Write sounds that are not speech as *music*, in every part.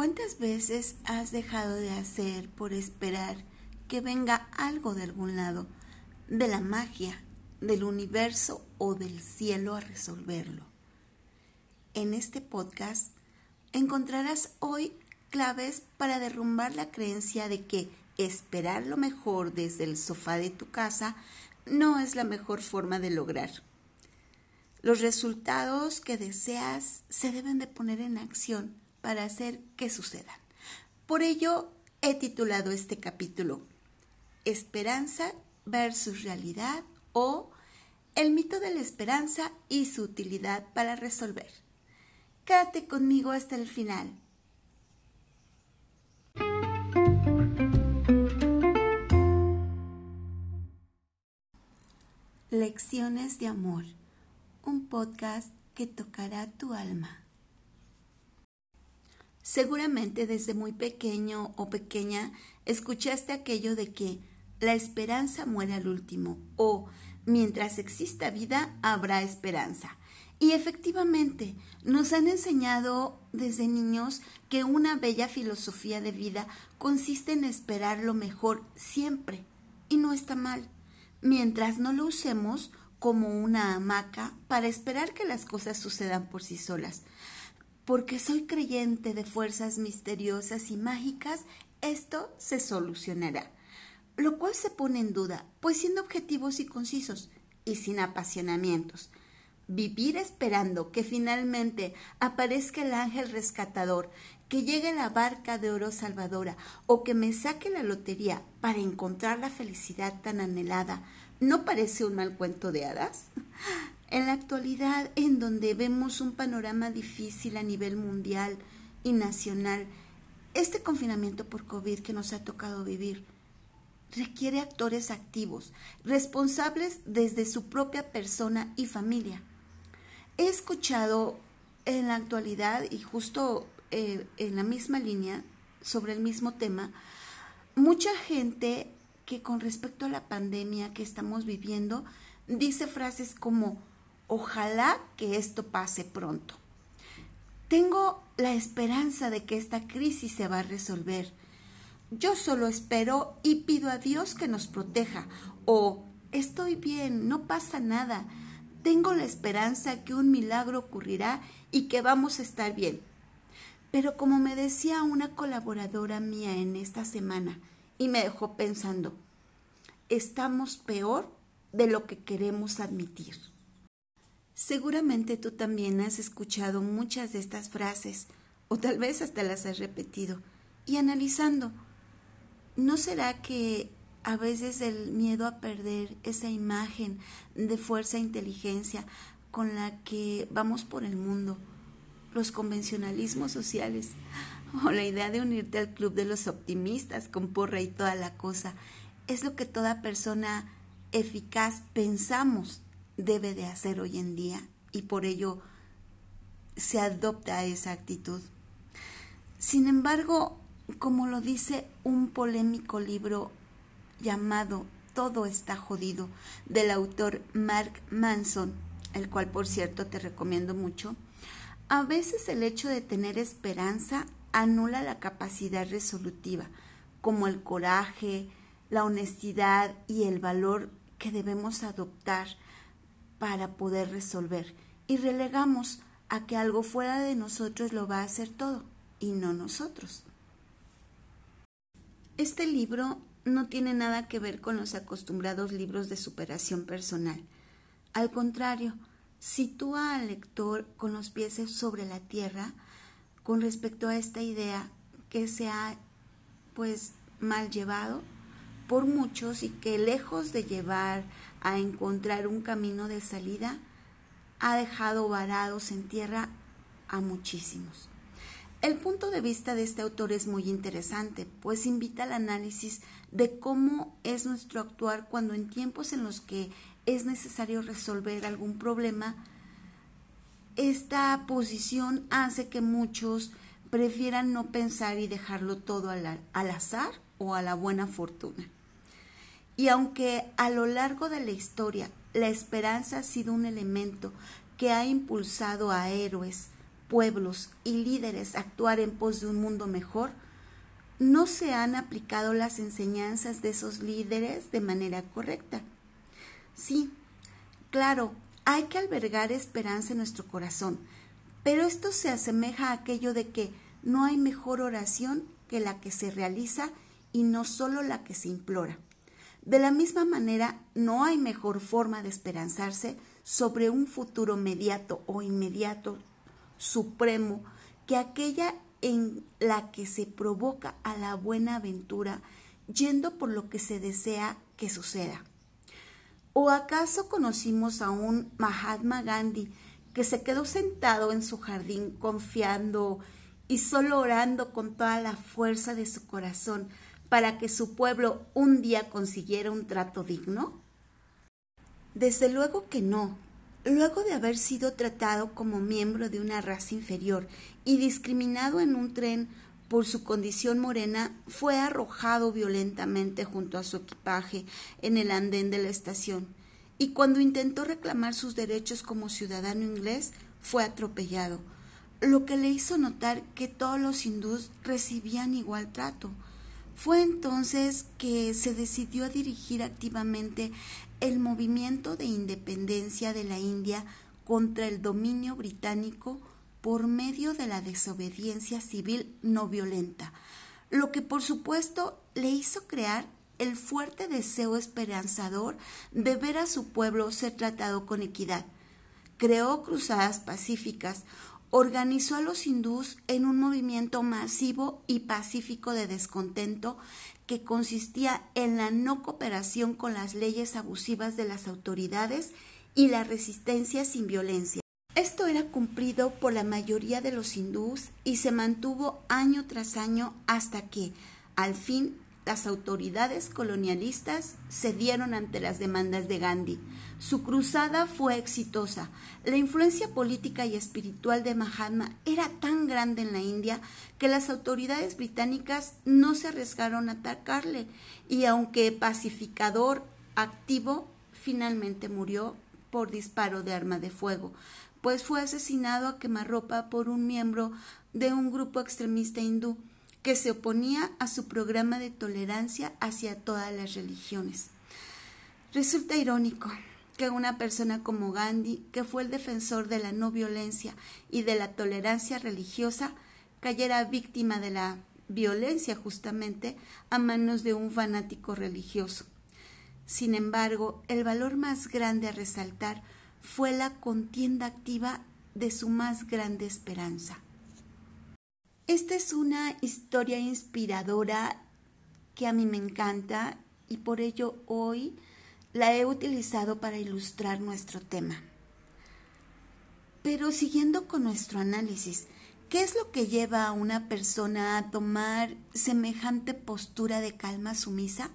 ¿Cuántas veces has dejado de hacer por esperar que venga algo de algún lado, de la magia, del universo o del cielo a resolverlo? En este podcast encontrarás hoy claves para derrumbar la creencia de que esperar lo mejor desde el sofá de tu casa no es la mejor forma de lograr. Los resultados que deseas se deben de poner en acción para hacer que sucedan. Por ello he titulado este capítulo Esperanza versus realidad o el mito de la esperanza y su utilidad para resolver. Quédate conmigo hasta el final. Lecciones de Amor, un podcast que tocará tu alma. Seguramente desde muy pequeño o pequeña escuchaste aquello de que la esperanza muere al último o mientras exista vida habrá esperanza. Y efectivamente, nos han enseñado desde niños que una bella filosofía de vida consiste en esperar lo mejor siempre. Y no está mal, mientras no lo usemos como una hamaca para esperar que las cosas sucedan por sí solas porque soy creyente de fuerzas misteriosas y mágicas, esto se solucionará. Lo cual se pone en duda, pues siendo objetivos y concisos y sin apasionamientos. Vivir esperando que finalmente aparezca el ángel rescatador, que llegue la barca de oro salvadora o que me saque la lotería para encontrar la felicidad tan anhelada, ¿no parece un mal cuento de hadas? En la actualidad, en donde vemos un panorama difícil a nivel mundial y nacional, este confinamiento por COVID que nos ha tocado vivir requiere actores activos, responsables desde su propia persona y familia. He escuchado en la actualidad y justo eh, en la misma línea sobre el mismo tema, mucha gente que con respecto a la pandemia que estamos viviendo dice frases como Ojalá que esto pase pronto. Tengo la esperanza de que esta crisis se va a resolver. Yo solo espero y pido a Dios que nos proteja. O estoy bien, no pasa nada. Tengo la esperanza que un milagro ocurrirá y que vamos a estar bien. Pero como me decía una colaboradora mía en esta semana, y me dejó pensando, estamos peor de lo que queremos admitir. Seguramente tú también has escuchado muchas de estas frases, o tal vez hasta las has repetido, y analizando, ¿no será que a veces el miedo a perder esa imagen de fuerza e inteligencia con la que vamos por el mundo, los convencionalismos sociales, o la idea de unirte al club de los optimistas con porra y toda la cosa, es lo que toda persona eficaz pensamos debe de hacer hoy en día y por ello se adopta esa actitud. Sin embargo, como lo dice un polémico libro llamado Todo está jodido del autor Mark Manson, el cual por cierto te recomiendo mucho, a veces el hecho de tener esperanza anula la capacidad resolutiva, como el coraje, la honestidad y el valor que debemos adoptar para poder resolver y relegamos a que algo fuera de nosotros lo va a hacer todo y no nosotros. Este libro no tiene nada que ver con los acostumbrados libros de superación personal. Al contrario, sitúa al lector con los pies sobre la tierra con respecto a esta idea que se ha pues mal llevado por muchos y que lejos de llevar a encontrar un camino de salida, ha dejado varados en tierra a muchísimos. El punto de vista de este autor es muy interesante, pues invita al análisis de cómo es nuestro actuar cuando en tiempos en los que es necesario resolver algún problema, esta posición hace que muchos prefieran no pensar y dejarlo todo al, azar o a la buena fortuna. Y aunque a lo largo de la historia la esperanza ha sido un elemento que ha impulsado a héroes, pueblos y líderes actuar en pos de un mundo mejor, no se han aplicado las enseñanzas de esos líderes de manera correcta. Sí, claro, hay que albergar esperanza en nuestro corazón, pero esto se asemeja a aquello de que no hay mejor oración que la que se realiza y no solo la que se implora. De la misma manera, no hay mejor forma de esperanzarse sobre un futuro mediato o inmediato supremo que aquella en la que se provoca a la buena aventura yendo por lo que se desea que suceda. ¿O acaso conocimos a un Mahatma Gandhi que se quedó sentado en su jardín confiando y solo orando con toda la fuerza de su corazón para que su pueblo un día consiguiera un trato digno? Desde luego que no. Luego de haber sido tratado como miembro de una raza inferior y discriminado en un tren por su condición morena, fue arrojado violentamente junto a su equipaje en el andén de la estación, y cuando intentó reclamar sus derechos como ciudadano inglés, fue atropellado lo que le hizo notar que todos los hindús recibían igual trato. Fue entonces que se decidió a dirigir activamente el movimiento de independencia de la India contra el dominio británico por medio de la desobediencia civil no violenta, lo que por supuesto le hizo crear el fuerte deseo esperanzador de ver a su pueblo ser tratado con equidad. Creó cruzadas pacíficas, organizó a los hindús en un movimiento masivo y pacífico de descontento que consistía en la no cooperación con las leyes abusivas de las autoridades y la resistencia sin violencia. Esto era cumplido por la mayoría de los hindús y se mantuvo año tras año hasta que, al fin, las autoridades colonialistas cedieron ante las demandas de Gandhi. Su cruzada fue exitosa. La influencia política y espiritual de Mahatma era tan grande en la India que las autoridades británicas no se arriesgaron a atacarle y aunque pacificador activo, finalmente murió por disparo de arma de fuego, pues fue asesinado a quemarropa por un miembro de un grupo extremista hindú que se oponía a su programa de tolerancia hacia todas las religiones. Resulta irónico que una persona como Gandhi, que fue el defensor de la no violencia y de la tolerancia religiosa, cayera víctima de la violencia justamente a manos de un fanático religioso. Sin embargo, el valor más grande a resaltar fue la contienda activa de su más grande esperanza, esta es una historia inspiradora que a mí me encanta y por ello hoy la he utilizado para ilustrar nuestro tema. Pero siguiendo con nuestro análisis, ¿qué es lo que lleva a una persona a tomar semejante postura de calma sumisa?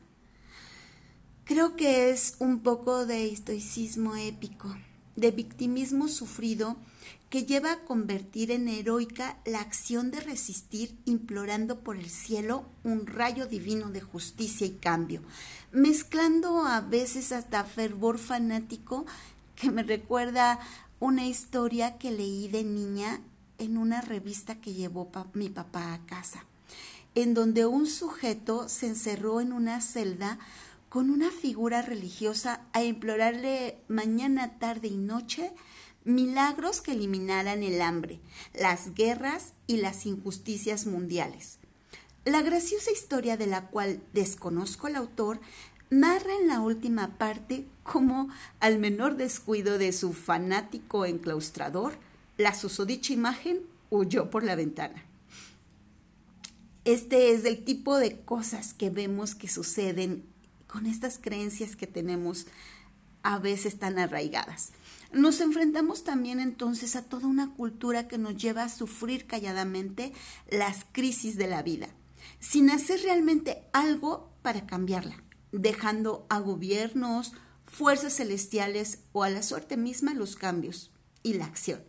Creo que es un poco de estoicismo épico, de victimismo sufrido que lleva a convertir en heroica la acción de resistir implorando por el cielo un rayo divino de justicia y cambio, mezclando a veces hasta fervor fanático que me recuerda una historia que leí de niña en una revista que llevó mi papá a casa, en donde un sujeto se encerró en una celda con una figura religiosa a implorarle mañana, tarde y noche milagros que eliminaran el hambre, las guerras y las injusticias mundiales. La graciosa historia de la cual desconozco el autor narra en la última parte cómo, al menor descuido de su fanático enclaustrador, la susodicha imagen huyó por la ventana. Este es el tipo de cosas que vemos que suceden con estas creencias que tenemos a veces tan arraigadas. Nos enfrentamos también entonces a toda una cultura que nos lleva a sufrir calladamente las crisis de la vida, sin hacer realmente algo para cambiarla, dejando a gobiernos, fuerzas celestiales o a la suerte misma los cambios y la acción,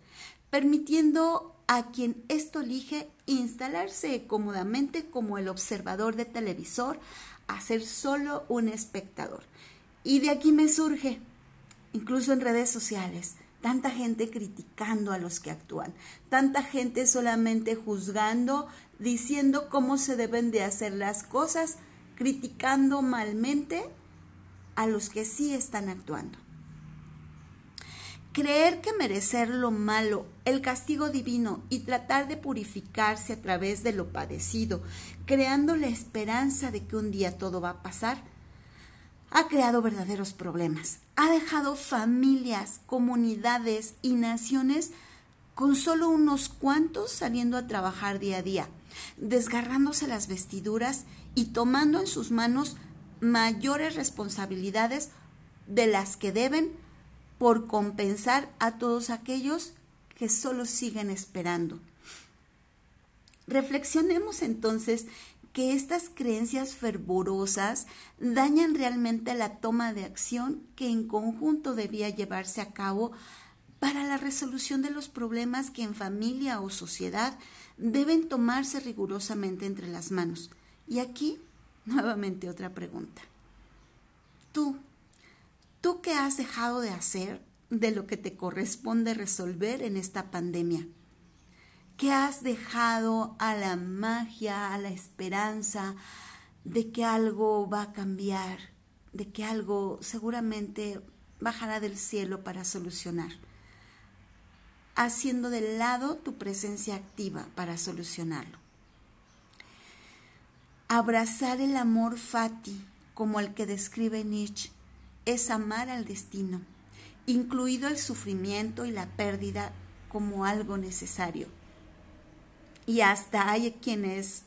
permitiendo a quien esto elige instalarse cómodamente como el observador de televisor, a ser solo un espectador. Y de aquí me surge incluso en redes sociales, tanta gente criticando a los que actúan, tanta gente solamente juzgando, diciendo cómo se deben de hacer las cosas, criticando malmente a los que sí están actuando. Creer que merecer lo malo, el castigo divino y tratar de purificarse a través de lo padecido, creando la esperanza de que un día todo va a pasar, ha creado verdaderos problemas. Ha dejado familias, comunidades y naciones con solo unos cuantos saliendo a trabajar día a día, desgarrándose las vestiduras y tomando en sus manos mayores responsabilidades de las que deben por compensar a todos aquellos que solo siguen esperando. Reflexionemos entonces que estas creencias fervorosas dañan realmente la toma de acción que en conjunto debía llevarse a cabo para la resolución de los problemas que en familia o sociedad deben tomarse rigurosamente entre las manos. Y aquí, *laughs* nuevamente otra pregunta. Tú, tú qué has dejado de hacer de lo que te corresponde resolver en esta pandemia? ¿Qué has dejado a la magia, a la esperanza de que algo va a cambiar, de que algo seguramente bajará del cielo para solucionar? Haciendo de lado tu presencia activa para solucionarlo. Abrazar el amor fati, como el que describe Nietzsche, es amar al destino, incluido el sufrimiento y la pérdida como algo necesario y hasta hay quienes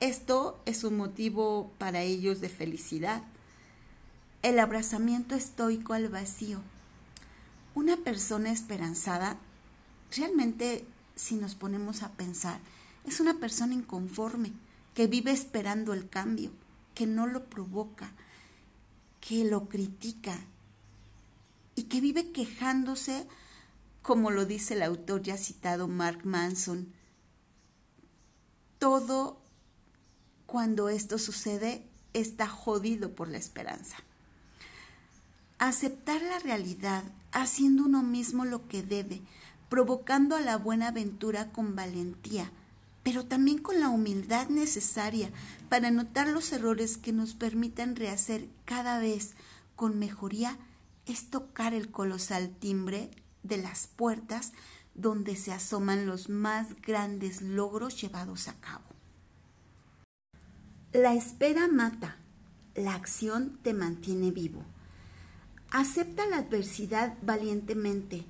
esto es un motivo para ellos de felicidad. El abrazamiento estoico al vacío. Una persona esperanzada, realmente si nos ponemos a pensar, es una persona inconforme, que vive esperando el cambio, que no lo provoca, que lo critica y que vive quejándose, como lo dice el autor ya citado Mark Manson, todo cuando esto sucede está jodido por la esperanza. Aceptar la realidad haciendo uno mismo lo que debe, provocando a la buena aventura con valentía, pero también con la humildad necesaria para notar los errores que nos permitan rehacer cada vez con mejoría, es tocar el colosal timbre de las puertas donde se asoman los más grandes logros llevados a cabo. La espera mata, la acción te mantiene vivo. Acepta la adversidad valientemente,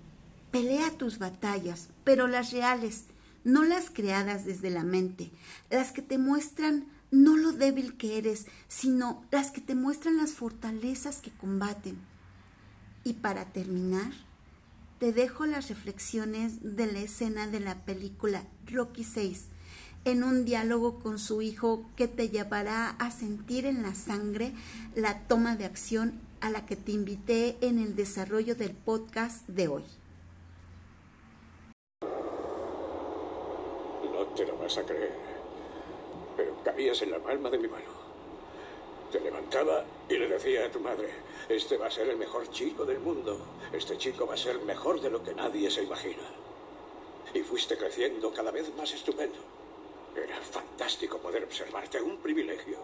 pelea tus batallas, pero las reales, no las creadas desde la mente, las que te muestran no lo débil que eres, sino las que te muestran las fortalezas que combaten. Y para terminar, te dejo las reflexiones de la escena de la película Rocky VI en un diálogo con su hijo que te llevará a sentir en la sangre la toma de acción a la que te invité en el desarrollo del podcast de hoy. No te lo vas a creer, pero cabías en la palma de mi mano. Te levantaba y le decía a tu madre, este va a ser el mejor chico del mundo. Este chico va a ser mejor de lo que nadie se imagina. Y fuiste creciendo cada vez más estupendo. Era fantástico poder observarte, un privilegio.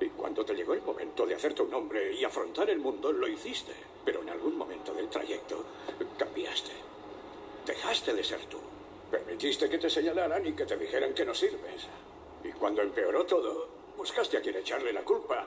Y cuando te llegó el momento de hacerte un hombre y afrontar el mundo, lo hiciste. Pero en algún momento del trayecto cambiaste. Dejaste de ser tú. Permitiste que te señalaran y que te dijeran que no sirves. Y cuando empeoró todo, buscaste a quien echarle la culpa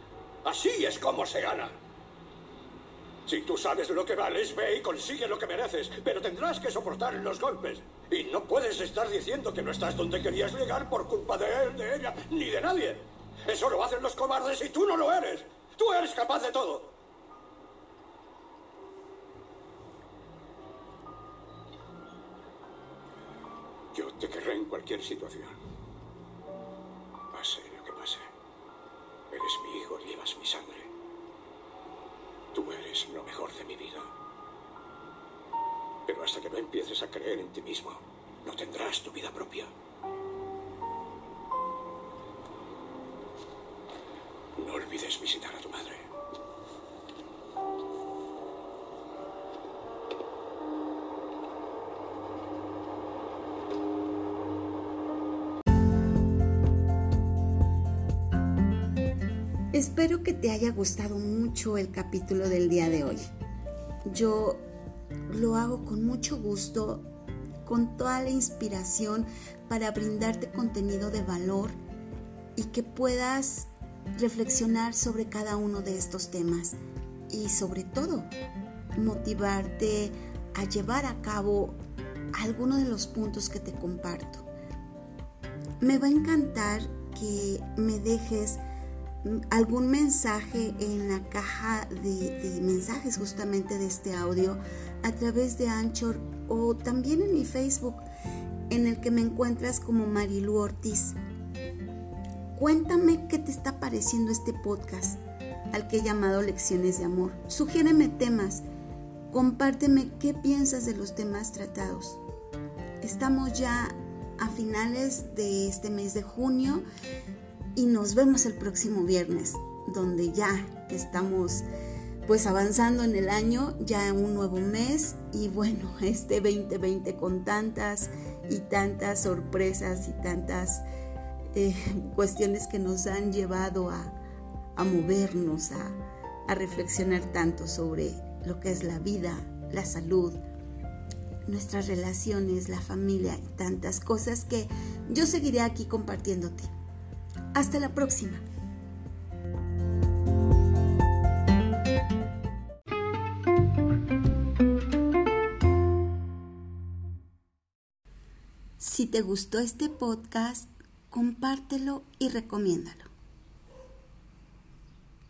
Así es como se gana. Si tú sabes lo que vales, ve y consigue lo que mereces, pero tendrás que soportar los golpes. Y no puedes estar diciendo que no estás donde querías llegar por culpa de él, de ella, ni de nadie. Eso lo hacen los cobardes y tú no lo eres. Tú eres capaz de todo. cualquier situación. Hasta que no empieces a creer en ti mismo, no tendrás tu vida propia. No olvides visitar a tu madre. Espero que te haya gustado mucho el capítulo del día de hoy. Yo lo hago con mucho gusto, con toda la inspiración para brindarte contenido de valor y que puedas reflexionar sobre cada uno de estos temas y sobre todo motivarte a llevar a cabo alguno de los puntos que te comparto. Me va a encantar que me dejes algún mensaje en la caja de, mensajes justamente de este audio a través de Anchor o también en mi Facebook en el que me encuentras como Marilu Ortiz. Cuéntame qué te está pareciendo este podcast al que he llamado Lecciones de Amor. Sugiéreme temas, compárteme qué piensas de los temas tratados. Estamos ya a finales de este mes de junio y nos vemos el próximo viernes, donde ya estamos pues avanzando en el año, ya un nuevo mes y bueno, *laughs* este 2020 con tantas y tantas sorpresas y tantas eh, cuestiones que nos han llevado a, movernos, a, a reflexionar tanto sobre lo que es la vida, la salud, nuestras relaciones, la familia y tantas cosas que yo seguiré aquí compartiéndote. Hasta la próxima. Te gustó este podcast, compártelo y recomiéndalo.